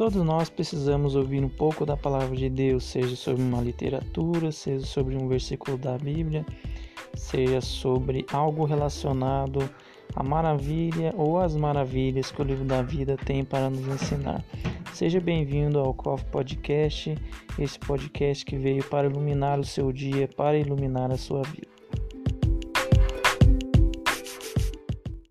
Todos nós precisamos ouvir um pouco da palavra de Deus, seja sobre uma literatura, seja sobre um versículo da Bíblia, seja sobre algo relacionado à maravilha ou às maravilhas que o livro da vida tem para nos ensinar. Seja bem-vindo ao COF Podcast, esse podcast que veio para iluminar o seu dia, para iluminar a sua vida.